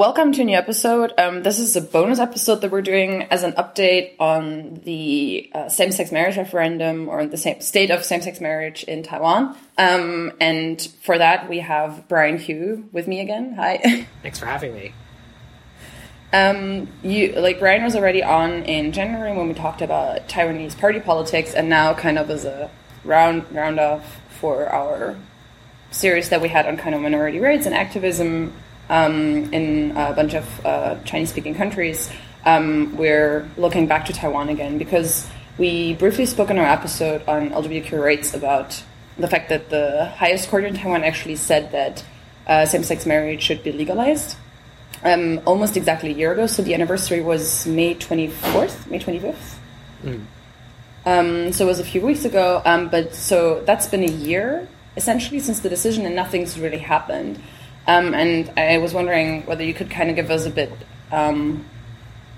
welcome to a new episode. Um, this is a bonus episode that we're doing as an update on the uh, same-sex marriage referendum or the same state of same-sex marriage in Taiwan. Um, and for that, we have Brian Hioe with me again. Hi. Thanks for having me. Um, you like Brian was already on in January when we talked about Taiwanese party politics, and now kind of as a round round off for our series that we had on kind of minority rights and activism um, in a bunch of uh, Chinese speaking countries, um, we're looking back to Taiwan again because we briefly spoke in our episode on LGBTQ rights about the fact that the highest court in Taiwan actually said that uh, same sex marriage should be legalized. Um, almost exactly a year ago, so the anniversary was May 24th, May 25th. Mm. Um, so it was a few weeks ago, um, but so that's been a year essentially since the decision, and nothing's really happened. Um, and I was wondering whether you could kind of give us a bit um,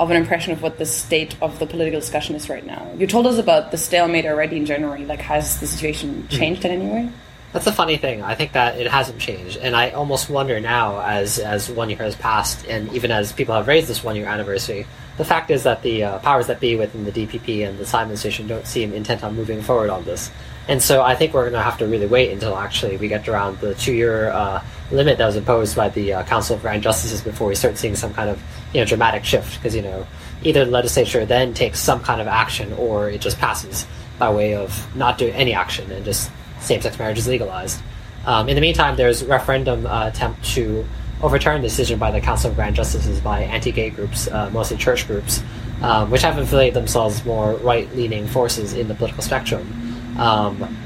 of an impression of what the state of the political discussion is right now. You told us about the stalemate already in January. Like, has the situation hmm. changed mm. in any way? That's a funny thing. I think that it hasn't changed, and I almost wonder now, as as one year has passed, and even as people have raised this one year anniversary, the fact is that the uh, powers that be within the DPP and the Simon administration don't seem intent on moving forward on this. And so I think we're going to have to really wait until actually we get around the two year uh, limit that was imposed by the uh, Council of Grand Justices before we start seeing some kind of you know dramatic shift. Because you know either the legislature then takes some kind of action or it just passes by way of not doing any action and just same sex marriage is legalized. Um, in the meantime, there's a referendum uh, attempt to overturn the decision by the Council of Grand Justices by anti gay groups, uh, mostly church groups, um, which have affiliated themselves more right leaning forces in the political spectrum. Um,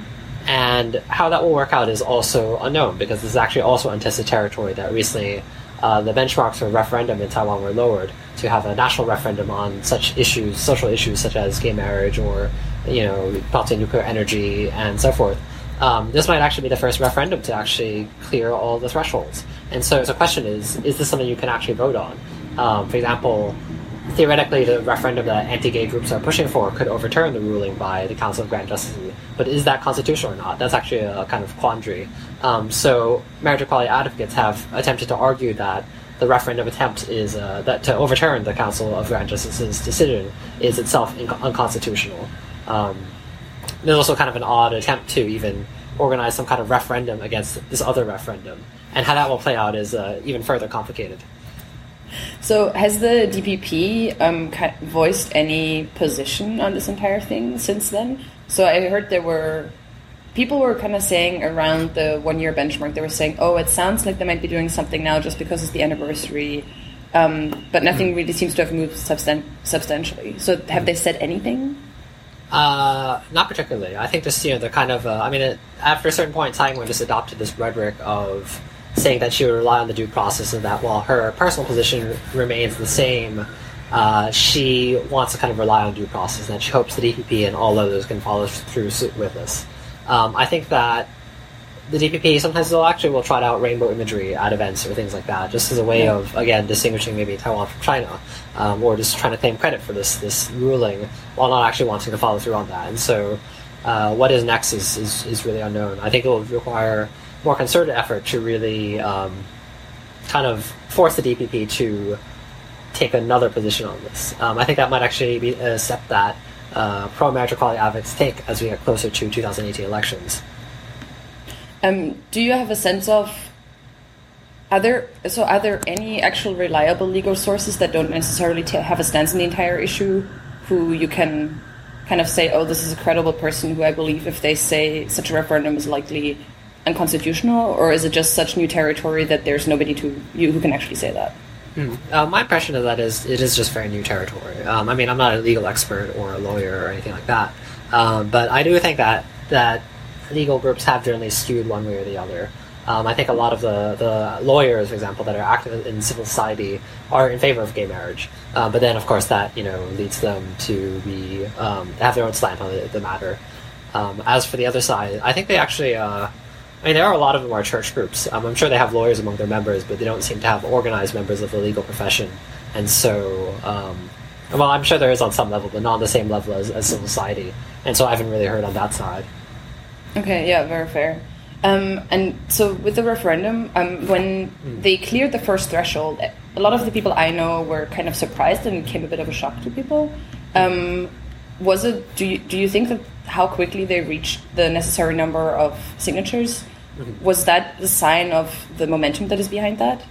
and how that will work out is also unknown because this is actually also untested territory that recently uh, the benchmarks for referendum in Taiwan were lowered to have a national referendum on such issues, social issues such as gay marriage or you know melting nuclear energy and so forth. Um, this might actually be the first referendum to actually clear all the thresholds. And so the question is: Is this something you can actually vote on? Um, for example, theoretically, the referendum that anti-gay groups are pushing for could overturn the ruling by the Council of Grand Justices. But is that constitutional or not? That's actually a kind of quandary. Um, so, marriage equality advocates have attempted to argue that the referendum attempt is uh, that to overturn the Council of Grand Justices' decision is itself inc- unconstitutional. Um, there's also kind of an odd attempt to even organize some kind of referendum against this other referendum, and how that will play out is uh, even further complicated. So, has the DPP um, voiced any position on this entire thing since then? So, I heard there were people were kind of saying around the one year benchmark, they were saying, oh, it sounds like they might be doing something now just because it's the anniversary. Um, but nothing really seems to have moved substan- substantially. So, have they said anything? Uh, not particularly. I think just you know they're kind of. Uh, I mean, it, after a certain point in time, we just adopted this rhetoric of saying that she would rely on the due process and that while her personal position remains the same, uh, she wants to kind of rely on due process and that she hopes the DPP and all others can follow through suit with this. Um, I think that the DPP sometimes they'll actually will trot out rainbow imagery at events or things like that, just as a way of again distinguishing maybe Taiwan from China, um, or just trying to claim credit for this this ruling while not actually wanting to follow through on that. And so, uh, what is next is, is is really unknown. I think it will require more concerted effort to really um, kind of force the DPP to take another position on this. Um, I think that might actually be a step that uh, pro-marriage equality advocates take as we get closer to 2018 elections. Um, do you have a sense of are there so are there any actual reliable legal sources that don't necessarily have a stance in the entire issue, who you can kind of say, oh, this is a credible person who I believe if they say such a referendum is likely unconstitutional, or is it just such new territory that there's nobody to you who can actually say that? Mm. Uh, my impression of that is it is just very new territory. Um, I mean, I'm not a legal expert or a lawyer or anything like that, um, but I do think that that legal groups have generally skewed one way or the other. Um, I think a lot of the, the lawyers, for example, that are active in civil society are in favor of gay marriage. Uh, but then, of course, that you know leads them to be um, have their own slant on the, the matter. Um, as for the other side, I think they actually uh, I mean, there are a lot of them are church groups. Um, I'm sure they have lawyers among their members, but they don't seem to have organized members of the legal profession. And so, um, well, I'm sure there is on some level, but not on the same level as, as civil society. And so I haven't really heard on that side. Okay, yeah, very fair. Um, and so with the referendum, um, when mm. they cleared the first threshold, a lot of the people I know were kind of surprised and it came a bit of a shock to people. Um, was it? Do you do you think that how quickly they reached the necessary number of signatures? Mm-hmm. Was that the sign of the momentum that is behind that?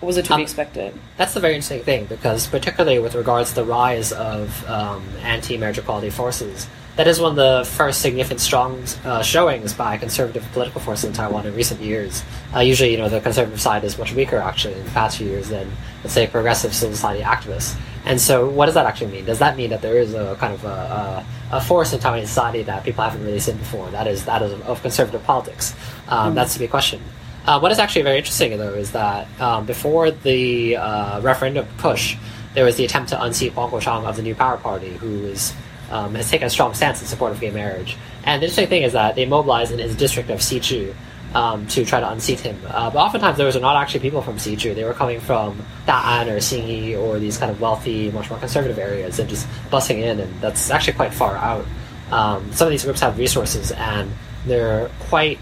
Or was it to um, be expected? That's the very interesting thing because, particularly with regards to the rise of um, anti-marriage equality forces, that is one of the first significant strong uh, showings by conservative political forces in Taiwan in recent years. Uh, usually, you know, the conservative side is much weaker actually in the past few years than, let's say, progressive civil society activists. And so, what does that actually mean? Does that mean that there is a kind of a, a, a force in Taiwanese society that people haven't really seen before? That is that is of conservative politics. Um, mm-hmm. That's the big question. Uh, what is actually very interesting, though, is that um, before the uh, referendum push, there was the attempt to unseat Huang Guochang of the New Power Party, who is um, has taken a strong stance in support of gay marriage. And the interesting thing is that they mobilized in his district of Xizhi um, to try to unseat him. Uh, but oftentimes those are not actually people from Xizhi. They were coming from Da'an or Xinyi or these kind of wealthy, much more conservative areas and just busing in, and that's actually quite far out. Um, some of these groups have resources and they're quite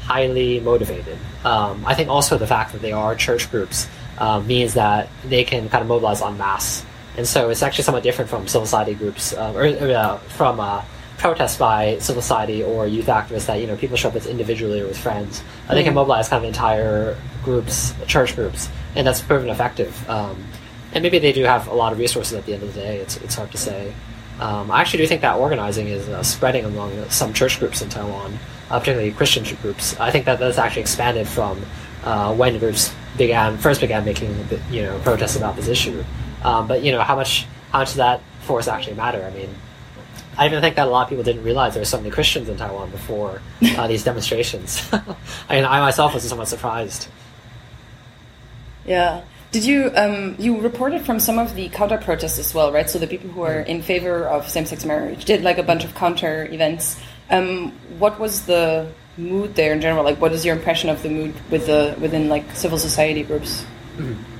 highly motivated. Um, I think also the fact that they are church groups uh, means that they can kind of mobilize en masse and so it's actually somewhat different from civil society groups, uh, or uh, from uh, protests by civil society or youth activists that you know people show up as individually or with friends. Uh, they can mm. mobilize kind of entire groups, church groups, and that's proven effective. Um, and maybe they do have a lot of resources at the end of the day. It's it's hard to say. Um, I actually do think that organizing is uh, spreading among some church groups in Taiwan, uh, particularly Christian groups. I think that that's actually expanded from when groups began first began making you know protests about this issue. Um, but you know, how much how much does that force actually matter? I mean, I even think that a lot of people didn't realize there were so many Christians in Taiwan before uh, these demonstrations. I mean, I myself was somewhat surprised. Yeah. Did you um, you reported from some of the counter protests as well, right? So the people who are in favor of same-sex marriage did like a bunch of counter events. Um, what was the mood there in general? Like, what is your impression of the mood with the within like civil society groups? Mm-hmm.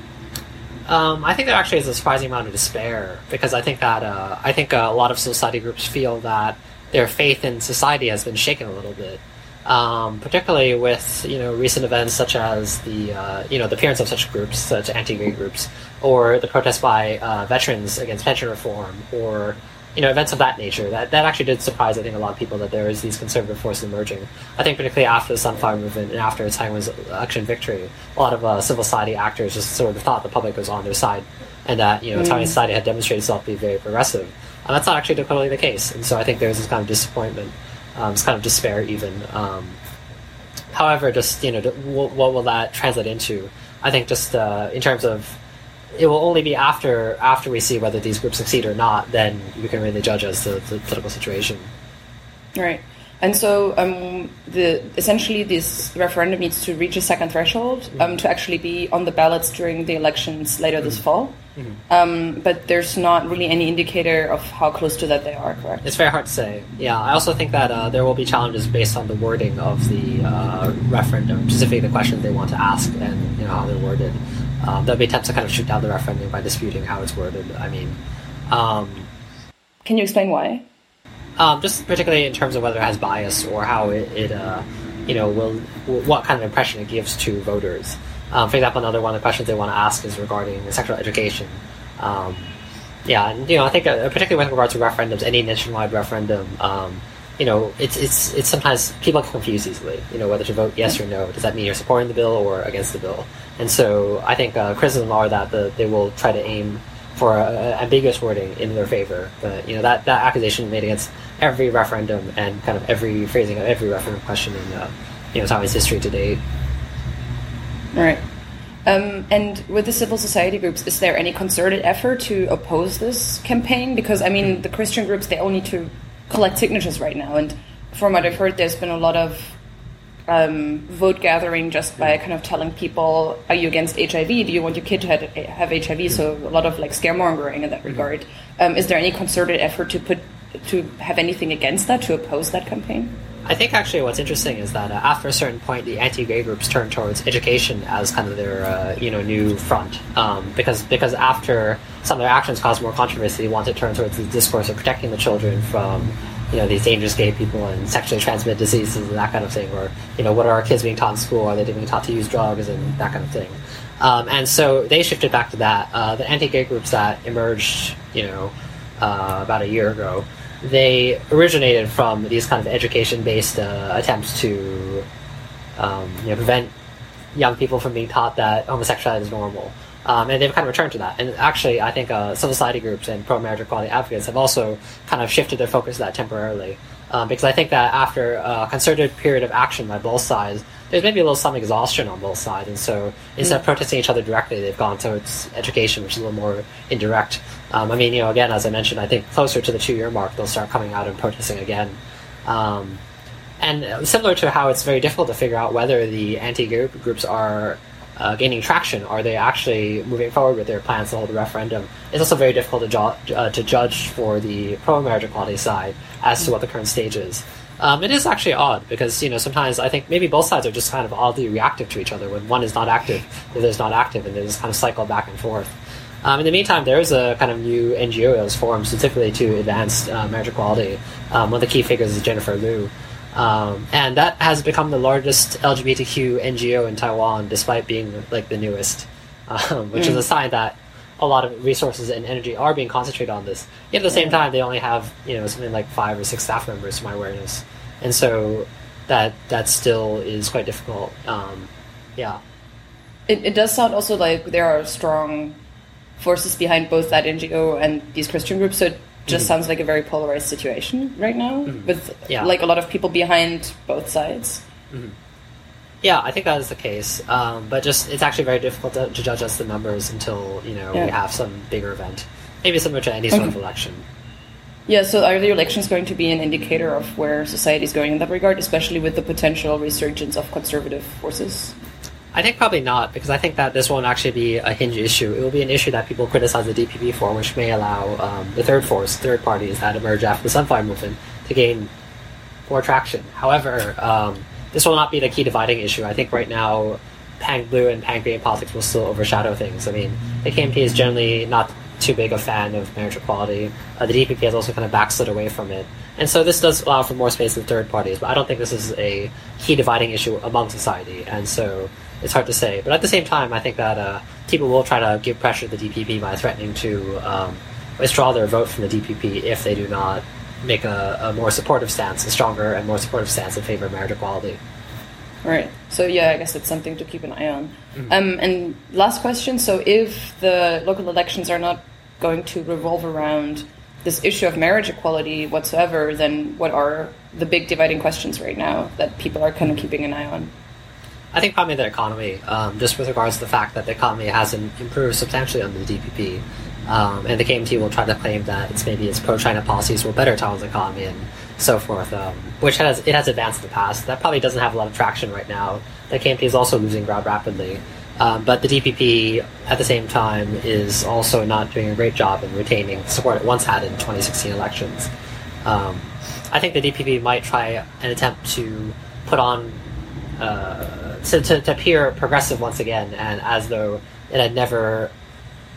Um, I think there actually is a surprising amount of despair because I think that uh, I think uh, a lot of society groups feel that their faith in society has been shaken a little bit, um, particularly with you know recent events such as the uh, you know the appearance of such groups, such anti-gay groups, or the protests by uh, veterans against pension reform, or you know, events of that nature. That that actually did surprise, I think, a lot of people that there is these conservative forces emerging. I think particularly after the Sunflower Movement and after Taiwan's election victory, a lot of uh, civil society actors just sort of thought the public was on their side, and that you know, mm. Taiwan society had demonstrated itself to be very progressive. And that's not actually totally the case. And so I think there's this kind of disappointment, um, this kind of despair, even. Um, however, just you know, what, what will that translate into? I think just uh, in terms of it will only be after after we see whether these groups succeed or not, then we can really judge as the, the political situation. Right. And so, um, the essentially, this referendum needs to reach a second threshold um, mm-hmm. to actually be on the ballots during the elections later mm-hmm. this fall. Mm-hmm. Um, but there's not really any indicator of how close to that they are. Correct? It's very hard to say. Yeah, I also think that uh, there will be challenges based on the wording of the uh, referendum, specifically the questions they want to ask and you know how they're worded. Um, there'll be attempts to kind of shoot down the referendum by disputing how it's worded. I mean, um, can you explain why? Um, just particularly in terms of whether it has bias or how it, it uh, you know, will what kind of impression it gives to voters. Um, for example, another one of the questions they want to ask is regarding sexual education. Um, yeah, and you know, I think uh, particularly with regard to referendums, any nationwide referendum, um, you know, it's it's it's sometimes people get confused easily. You know, whether to vote yes or no. Does that mean you're supporting the bill or against the bill? And so I think uh, criticism are that the, they will try to aim for a, a ambiguous wording in their favor. But you know that that accusation made against every referendum and kind of every phrasing of every referendum question in uh, you know Taiwan's history to date. Right. Um, and with the civil society groups, is there any concerted effort to oppose this campaign? Because I mean, the Christian groups they all need to collect signatures right now, and from what I've heard, there's been a lot of um, vote gathering just by kind of telling people, "Are you against HIV? Do you want your kid to have, have HIV?" So a lot of like scaremongering in that regard. Um, is there any concerted effort to put to have anything against that to oppose that campaign? I think actually what's interesting is that uh, after a certain point, the anti-gay groups turn towards education as kind of their uh, you know new front um, because because after some of their actions caused more controversy, they want to turn towards the discourse of protecting the children from you know these dangerous gay people and sexually transmitted diseases and that kind of thing, or you know what are our kids being taught in school? Are they being taught to use drugs and that kind of thing? Um, and so they shifted back to that. Uh, the anti-gay groups that emerged, you know, uh, about a year ago, they originated from these kind of education-based uh, attempts to, um, you know, prevent young people from being taught that homosexuality is normal. Um, and they've kind of returned to that. And actually, I think uh, civil society groups and pro-marriage equality advocates have also kind of shifted their focus to that temporarily. Um, because I think that after a concerted period of action by both sides, there's maybe a little some exhaustion on both sides. And so instead of protesting each other directly, they've gone towards education, which is a little more indirect. Um, I mean, you know, again, as I mentioned, I think closer to the two-year mark, they'll start coming out and protesting again. Um, and similar to how it's very difficult to figure out whether the anti group groups are uh, gaining traction, are they actually moving forward with their plans to hold a referendum? It's also very difficult to, ju- uh, to judge for the pro-marriage equality side as to what the current stage is. Um, it is actually odd because you know sometimes I think maybe both sides are just kind of oddly reactive to each other. When one is not active, the other is not active, and they just kind of cycle back and forth. Um, in the meantime, there is a kind of new NGO that was formed specifically to advance uh, marriage equality. Um, one of the key figures is Jennifer Lu. Um, and that has become the largest LGBTQ NGO in Taiwan, despite being like the newest, um, which mm. is a sign that a lot of resources and energy are being concentrated on this. Yet at the same time, they only have you know something like five or six staff members, to my awareness, and so that that still is quite difficult. Um, yeah, it, it does sound also like there are strong forces behind both that NGO and these Christian groups. So just mm-hmm. sounds like a very polarized situation right now, mm-hmm. with yeah. like a lot of people behind both sides. Mm-hmm. Yeah, I think that is the case. Um, but just it's actually very difficult to, to, judge us the numbers until you know yeah. we have some bigger event, maybe similar to any sort okay. of election. Yeah. So are the elections going to be an indicator of where society is going in that regard, especially with the potential resurgence of conservative forces? I think probably not, because I think that this won't actually be a hinge issue. It will be an issue that people criticize the DPP for, which may allow um, the third force, third parties that emerge after the Sunflower Movement to gain more traction. However, um, this will not be the key dividing issue. I think right now, Pan Blue and Pan Green politics will still overshadow things. I mean, the KMT is generally not too big a fan of marriage equality. Uh, the DPP has also kind of backslid away from it. And so this does allow for more space in third parties, but I don't think this is a key dividing issue among society. And so it's hard to say. But at the same time, I think that uh, people will try to give pressure to the DPP by threatening to um, withdraw their vote from the DPP if they do not make a, a, more supportive stance, a stronger and more supportive stance in favor of marriage equality. Right. So yeah, I guess it's something to keep an eye on. Mm-hmm. Um, and last question: So if the local elections are not going to revolve around this issue of marriage equality whatsoever, then what are the big dividing questions right now that people are kind of keeping an eye on? I think probably the economy, um, just with regards to the fact that the economy hasn't improved substantially under the DPP. Um, and the KMT will try to claim that it's maybe its pro-China policies will better Taiwan's economy and so forth, um, which has it has advanced in the past. That probably doesn't have a lot of traction right now. The KMT is also losing ground rapidly, um, but the DPP at the same time is also not doing a great job in retaining support it once had in 2016 elections. Um, I think the DPP might try an attempt to put on uh, to, to, to appear progressive once again, and as though it had never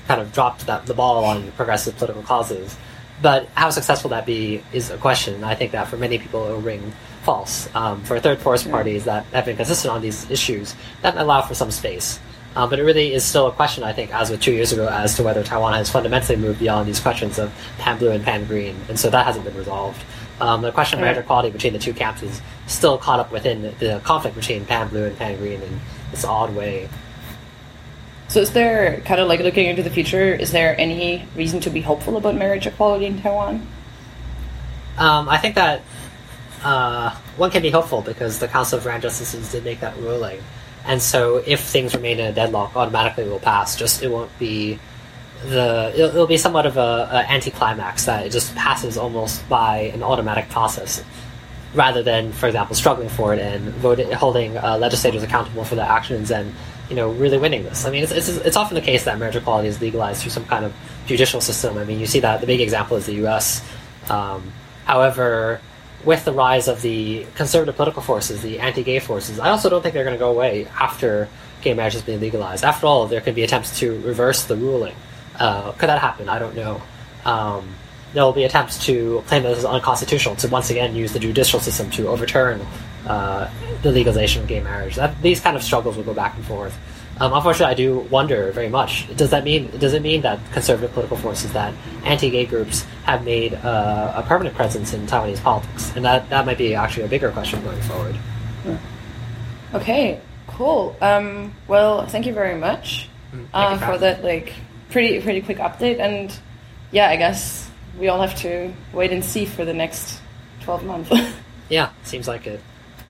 kind of dropped that, the ball on progressive political causes. But how successful that be is a question. I think that for many people it will ring false. Um, for third force parties that have been consistent on these issues, that allow for some space. Um, but it really is still a question, I think, as with two years ago, as to whether Taiwan has fundamentally moved beyond these questions of pan blue and pan green, and so that hasn't been resolved. Um, the question of marriage equality between the two camps is still caught up within the conflict between pan blue and pan green in this odd way. So, is there kind of like looking into the future? Is there any reason to be hopeful about marriage equality in Taiwan? Um, I think that uh, one can be hopeful because the Council of Grand Justices did make that ruling, and so if things remain in a deadlock, automatically it will pass. Just it won't be the it'll, it'll be somewhat of a, a anticlimax that it just passes almost by an automatic process rather than, for example, struggling for it and voting, holding uh, legislators accountable for their actions and you know really winning this. I mean, it's, it's, it's often the case that marriage equality is legalized through some kind of judicial system. I mean, you see that the big example is the U.S. Um, however, with the rise of the conservative political forces, the anti-gay forces, I also don't think they're going to go away after gay marriage has been legalized. After all, there could be attempts to reverse the ruling. Uh, could that happen? I don't know. Um, there will be attempts to claim that this is unconstitutional to once again use the judicial system to overturn uh, the legalization of gay marriage. That, these kind of struggles will go back and forth. Um, unfortunately, I do wonder very much. Does that mean? Does it mean that conservative political forces, that anti-gay groups, have made uh, a permanent presence in Taiwanese politics? And that that might be actually a bigger question going forward. Okay, cool. Um, well, thank you very much Mm, uh, for that like pretty pretty quick update. And yeah, I guess we all have to wait and see for the next twelve months. Yeah, seems like it.